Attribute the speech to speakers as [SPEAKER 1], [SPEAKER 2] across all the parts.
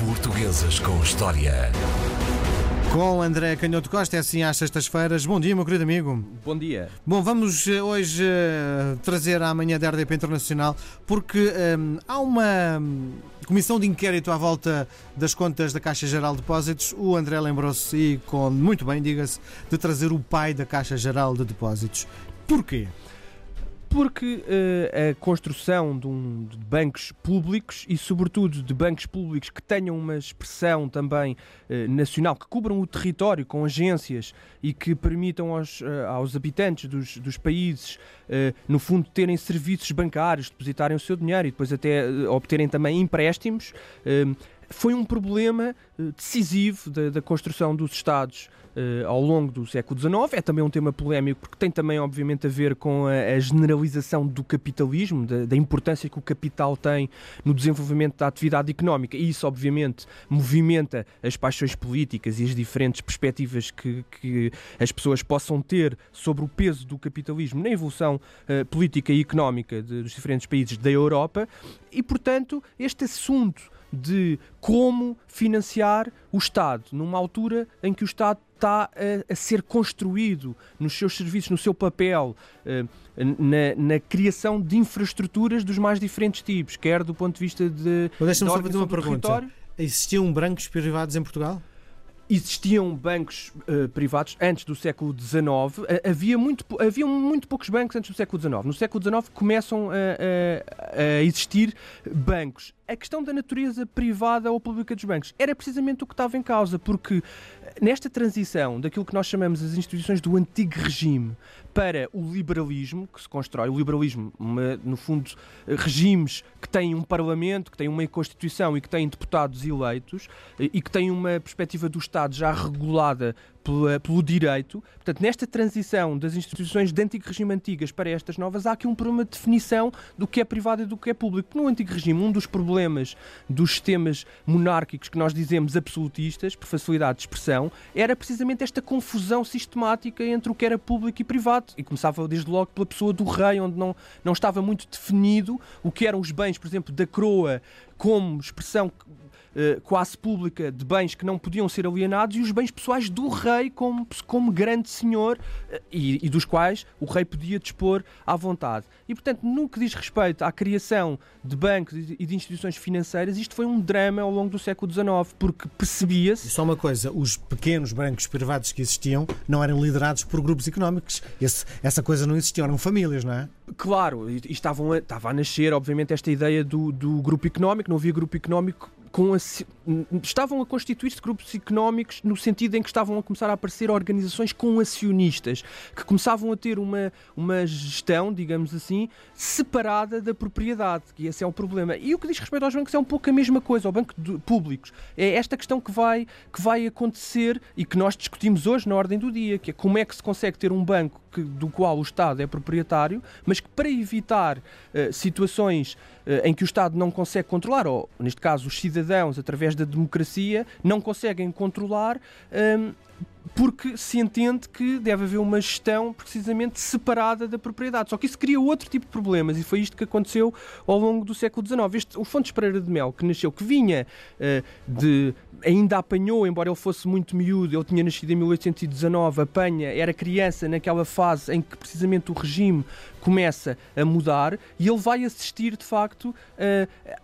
[SPEAKER 1] Portuguesas com História.
[SPEAKER 2] Com André Canhoto Costa, é assim às sextas-feiras. Bom dia, meu querido amigo.
[SPEAKER 3] Bom dia.
[SPEAKER 2] Bom, vamos eh, hoje uh, trazer a manhã da RDP Internacional porque um, há uma hum, comissão de inquérito à volta das contas da Caixa Geral de Depósitos. O André lembrou-se, e com muito bem, diga-se, de trazer o pai da Caixa Geral de Depósitos. Porquê?
[SPEAKER 3] Porque uh, a construção de, um, de, bancos públicos e, sobretudo, de bancos públicos que tenham uma expressão também uh, nacional, que cubram o território com agências e que permitam aos, uh, aos habitantes dos, dos países, no fundo, terem serviços bancários, depositarem o seu dinheiro e depois até obterem também empréstimos foi um problema eh, decisivo da, da construção dos Estados uh, ao longo do século XIX. É também um tema polémico porque tem também, obviamente, a ver com a, a generalização do capitalismo, da, da, importância que o capital tem no desenvolvimento da atividade económica. E isso, obviamente, movimenta as paixões políticas e as diferentes perspectivas que, que as pessoas possam ter sobre o peso do capitalismo na evolução uh, política e económica de, dos diferentes países da Europa. E, portanto, este assunto de como financiar o Estado, numa altura em que o Estado está a, a ser construído nos seus serviços, no seu papel, uh, na, na, criação de infraestruturas dos mais diferentes tipos, quer do ponto de vista de.
[SPEAKER 2] Deixa-me só fazer uma pergunta. Existiam brancos privados em Portugal?
[SPEAKER 3] existiam bancos uh, privados antes do século XIX. Uh, havia, muito, havia muito poucos bancos antes do século XIX. No século XIX começam a, a, a, existir bancos. A questão da natureza privada ou pública dos bancos. Era precisamente o que estava em causa, porque nesta transição daquilo que nós chamamos as instituições do antigo regime para o liberalismo, que se constrói, o liberalismo, uma, no fundo, regimes que têm um parlamento, que têm uma constituição e que têm deputados eleitos e que têm uma perspectiva do Estado já regulada pela, pelo direito. Portanto, nesta transição das instituições de antigo regime antigas para estas novas, há aqui um problema de definição do que é privado e do que é público. No antigo regime, um dos problemas dos sistemas monárquicos que nós dizemos absolutistas, por facilidade de expressão, era precisamente esta confusão sistemática entre o que era público e privado. E começava desde logo pela pessoa do rei, onde não, não estava muito definido o que eram os bens, por exemplo, da coroa como expressão eh, quase pública de bens que não podiam ser alienados e os bens pessoais do rei como, como grande senhor uh, e, e, dos quais o rei podia dispor à vontade. E, portanto, no que diz respeito à criação de bancos e de instituições financeiras, isto foi um drama ao longo do século XIX, porque percebia-se...
[SPEAKER 2] Só uma coisa, os pequenos bancos privados que existiam não eram liderados por grupos económicos. Esse, essa coisa não existia, eram famílias, não é?
[SPEAKER 3] Claro, e estavam a, estava a nascer, obviamente, esta ideia do, do grupo económico, não havia grupo económico a, estavam a constituir-se grupos económicos no sentido em que estavam a começar a aparecer organizações com acionistas, que começavam a ter uma, uma gestão, digamos assim, separada da propriedade, e esse é o problema. E o que diz respeito aos bancos é um pouco a mesma coisa, ao banco de, públicos. É esta questão que vai, que vai acontecer e que nós discutimos hoje na ordem do dia, que é como é que se consegue ter um banco que, do qual o Estado é proprietário, mas que para evitar uh, situações uh, em que o Estado não consegue controlar, ou neste caso os cidadãos, através da democracia, não conseguem controlar, um, porque se entende que deve haver uma gestão precisamente separada da propriedade. Só que isso cria outro tipo de problemas e foi isto que aconteceu ao longo do século XIX. Este, o Fontes Pereira de Mel, que nasceu, que vinha uh, de. ainda apanhou, embora ele fosse muito miúdo, ele tinha nascido em 1819, apanha, era criança naquela fase em que precisamente o regime começa a mudar e ele vai assistir de facto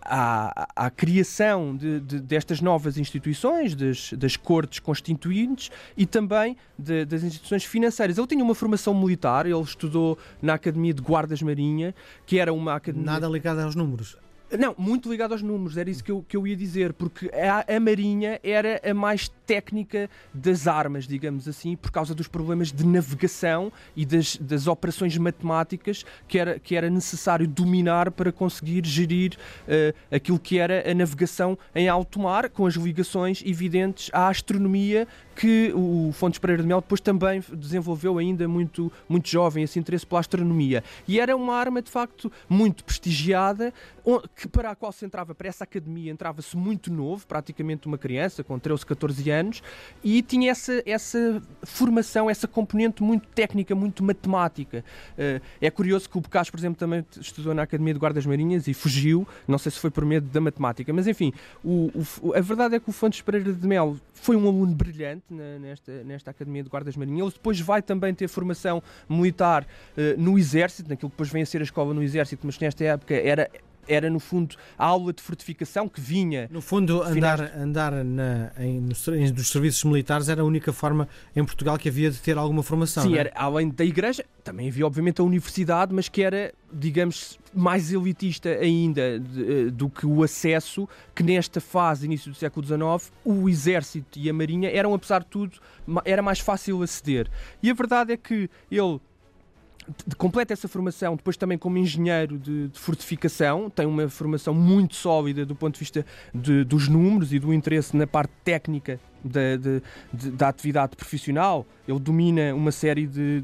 [SPEAKER 3] à, à, criação de, de, destas novas instituições, das, das cortes constituintes e também de, das instituições financeiras. Ele tinha uma formação militar, ele estudou na Academia de Guardas Marinha, que era uma academia.
[SPEAKER 2] Nada ligada aos números.
[SPEAKER 3] Não, muito ligado aos números, era isso que eu, que eu ia dizer, porque a, a Marinha era a mais técnica das armas, digamos assim, por causa dos problemas de navegação e das, das operações matemáticas que era, que era necessário dominar para conseguir gerir uh, aquilo que era a navegação em alto mar, com as ligações evidentes à astronomia que o Fontes Pereira de Mel depois também desenvolveu ainda muito, muito jovem esse interesse pela astronomia. E era uma arma de facto muito prestigiada, que para a qual se entrava, para essa academia, entrava-se muito novo, praticamente uma criança, com 13, 14 anos anos e tinha essa, essa formação, essa componente muito técnica, muito matemática. Uh, é curioso que o Bocage, por exemplo, também estudou na Academia de Guardas Marinhas e fugiu, não sei se foi por medo da matemática, mas enfim, o, o, a verdade é que o Fontes Pereira de Melo foi um aluno brilhante na, nesta, nesta Academia de Guardas Marinhas. Ele depois vai também ter formação militar uh, no Exército, naquilo que depois vem a ser a escola no Exército, mas nesta época era era no fundo a aula de fortificação que vinha.
[SPEAKER 2] No fundo, andar, andar na, em, nos, nos serviços militares era a única forma em Portugal que havia de ter alguma formação.
[SPEAKER 3] Sim,
[SPEAKER 2] é?
[SPEAKER 3] era, além da igreja, também havia obviamente a universidade, mas que era, digamos, mais elitista ainda de, eh, do que o acesso, que nesta fase, início do século XIX, o exército e a marinha eram, apesar de tudo, era mais fácil aceder. E a verdade é que ele completa essa formação depois também como engenheiro de, de, fortificação, tem uma formação muito sólida do ponto de vista de, dos números e do interesse na parte técnica da, de, da atividade profissional. Ele domina uma série de,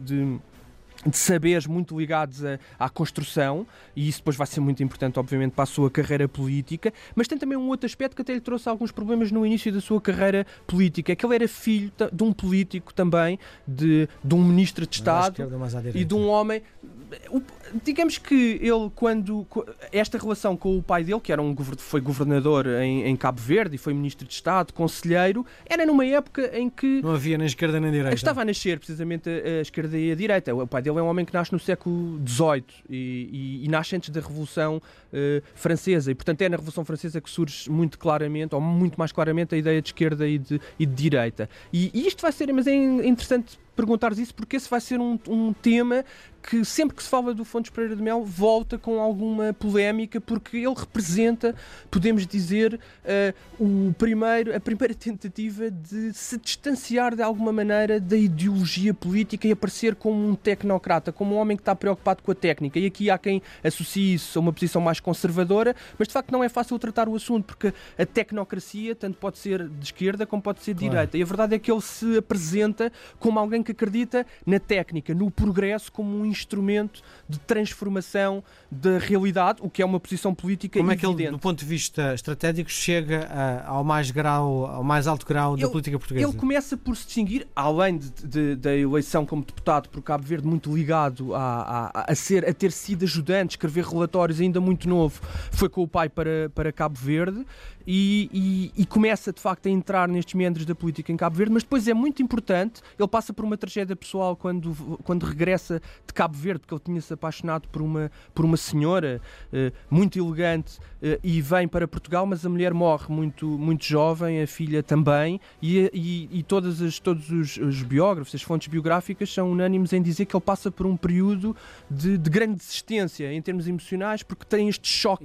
[SPEAKER 3] de saberes muito ligados a, à construção, e isso depois vai ser muito importante, obviamente, para a sua carreira política, mas tem também um outro aspecto que até lhe trouxe alguns problemas no início da sua carreira política, é que ele era filho de um político também, de, de um ministro de Estado e de um homem digamos que ele, quando. Esta relação com o pai dele, que era um, foi governador em, em, Cabo Verde e foi ministro de Estado, conselheiro, era numa época em que.
[SPEAKER 2] Não havia nem esquerda nem direita.
[SPEAKER 3] Estava a nascer precisamente a, a esquerda e a direita. O pai dele é um homem que nasce no século XVIII e, e, e nasce antes da Revolução uh, Francesa. E, portanto, é na Revolução Francesa que surge muito claramente, ou muito mais claramente, a ideia de esquerda e de, e de direita. E, isto vai ser. Mas é interessante perguntares isso porque esse vai ser um, um tema que sempre que se fala do Fontes Pereira de Mel volta com alguma polémica porque ele representa, podemos dizer, uh, o primeiro, a primeira tentativa de se distanciar de alguma maneira da ideologia política e aparecer como um tecnocrata, como um homem que está preocupado com a técnica. E aqui há quem associe isso a uma posição mais conservadora, mas de facto não é fácil tratar o assunto porque a tecnocracia tanto pode ser de esquerda como pode ser de claro. direita. E a verdade é que ele se apresenta como alguém que acredita na técnica, no progresso como um instrumento de transformação da realidade, o que é uma posição política
[SPEAKER 2] Como
[SPEAKER 3] evidente.
[SPEAKER 2] é que ele, do ponto de vista estratégico, chega a, ao mais grau, ao mais alto grau da política portuguesa?
[SPEAKER 3] Ele começa por se distinguir, além de, de, da eleição como deputado por Cabo Verde, muito ligado a, a, a, ser, a ter sido ajudante, escrever relatórios ainda muito novo, foi com o pai para, para Cabo Verde e, e, e, começa de facto a entrar nestes meandros da política em Cabo Verde, mas depois é muito importante, ele passa por uma tragédia pessoal quando, quando regressa de Cabo Verde, porque ele tinha-se apaixonado por uma, por uma senhora uh, muito elegante uh, e vem para Portugal, mas a mulher morre muito, muito jovem, a filha também, e, e, e todas as, todos os, os, biógrafos, as fontes biográficas são unânimes em dizer que ele passa por um período de, de grande desistência em termos emocionais, porque tem este choque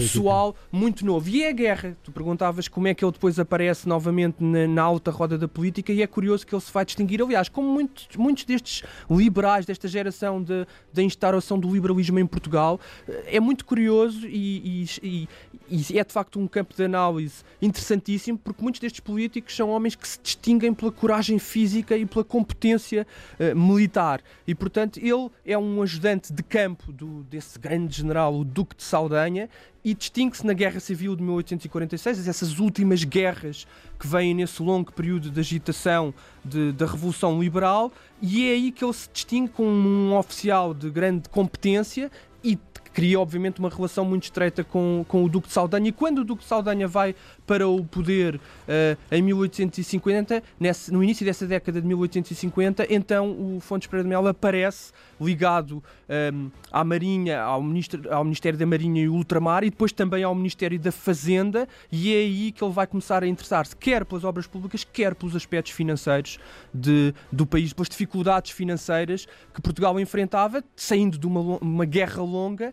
[SPEAKER 3] pessoal muito novo. E é a guerra guerra. Tu perguntavas como é que ele depois aparece novamente na, na alta roda da política e é curioso que ele se vai distinguir. Aliás, como muitos, muitos destes liberais, desta geração da instauração do liberalismo em Portugal, é muito curioso e, e, e, é de facto um campo de análise interessantíssimo porque muitos destes políticos são homens que se distinguem pela coragem física e pela competência uh, militar. E, portanto, ele é um ajudante de campo do, desse grande general, o Duque de Saldanha, e distingue-se na Guerra Civil de 1846, essas últimas guerras que vêm nesse longo período de agitação da Revolução Liberal, e é aí que ele se distingue como um oficial de grande competência cria obviamente uma relação muito estreita com, com o Duque de Saldanha. E quando o Duque de Saldanha vai para o poder uh, em 1850, nesse, no início dessa década de 1850, então o Fontes Pereira de Melo aparece ligado um, ehm, à Marinha, ao, ministro, ao Ministério da Marinha e Ultramar e depois também ao Ministério da Fazenda. E é aí que ele vai começar a interessar-se quer pelas obras públicas, quer pelos aspectos financeiros de, do país, pelas dificuldades financeiras que Portugal enfrentava, saindo de uma, uma guerra longa,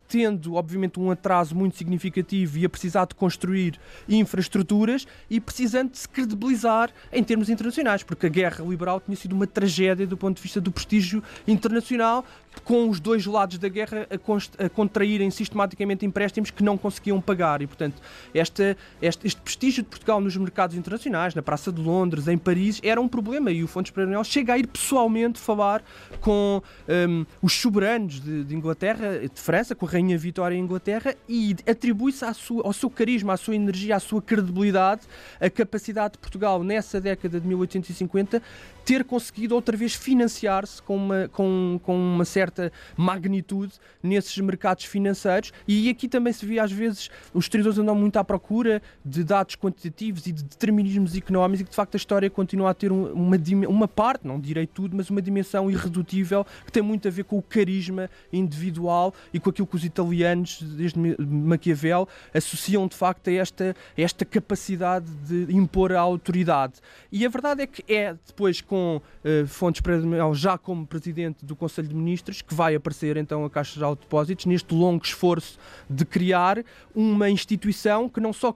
[SPEAKER 3] tendo, obviamente, um atraso muito significativo e a precisar de construir infraestruturas e precisando de se credibilizar em termos internacionais, porque a guerra liberal tinha sido uma tragédia do ponto de vista do prestígio internacional, com os dois lados da guerra a, contraírem sistematicamente empréstimos que não conseguiam pagar. E, portanto, esta, este, este, prestígio de Portugal nos mercados internacionais, na Praça de Londres, em Paris, era um problema. E o Fontes Pereira chega a ir pessoalmente falar com um, os soberanos de, de Inglaterra, de França, com a Vitória em Inglaterra e atribui-se ao seu carisma, à sua energia, à sua credibilidade, a capacidade de Portugal nessa década de 1850 ter conseguido outra vez financiar-se com uma, com, com uma certa magnitude nesses mercados financeiros. E aqui também se vê às vezes os historiadores andam muito à procura de dados quantitativos e de determinismos económicos e que de facto a história continua a ter uma, uma parte, não direi tudo, mas uma dimensão irredutível que tem muito a ver com o carisma individual e com aquilo que os italianos, desde Maquiavel, associam de facto a esta, a esta capacidade de impor a autoridade. E a verdade é que é depois com uh, Fontes Pereira de Mel já como presidente do Conselho de Ministros, que vai aparecer então a Caixa de Depósitos, neste longo esforço de criar uma instituição que não só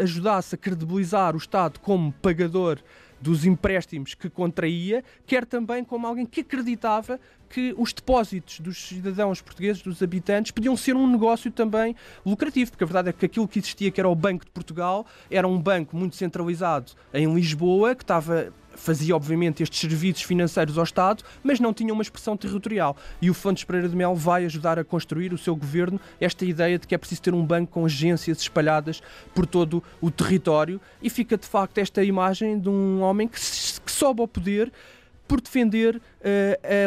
[SPEAKER 3] ajudasse a credibilizar o Estado como pagador dos empréstimos que contraía, quer também como alguém que acreditava que os depósitos dos cidadãos portugueses, dos habitantes, podiam ser um negócio também lucrativo, porque a verdade é que aquilo que existia, que era o Banco de Portugal, era um banco muito centralizado em Lisboa, que estava fazia obviamente estes serviços financeiros ao Estado, mas não tinha uma expressão territorial. E o Fontes Pereira de Mel vai ajudar a construir o seu governo esta ideia de que é preciso ter um banco com agências espalhadas por todo o território e fica de facto esta imagem de um homem que, que sobe ao poder por defender uh,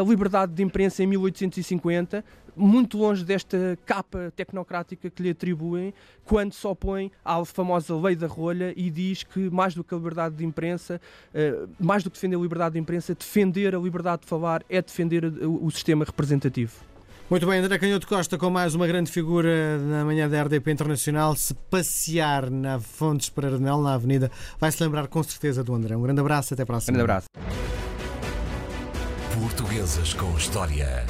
[SPEAKER 3] a liberdade de imprensa em 1850, muito longe desta capa tecnocrática que lhe atribuem, quando se opõe à famosa lei da rolha e diz que, mais do que a liberdade de imprensa, uh, mais do que defender a liberdade de imprensa, defender a liberdade de falar é defender o, sistema representativo.
[SPEAKER 2] Muito bem, André Canhoto Costa, com mais uma grande figura na manhã da RDP Internacional, se passear na Fontes Pereira de Mel, na Avenida, vai se lembrar com certeza do André. Um grande abraço, até para a
[SPEAKER 3] semana. Um grande abraço.
[SPEAKER 1] Portuguesas com História.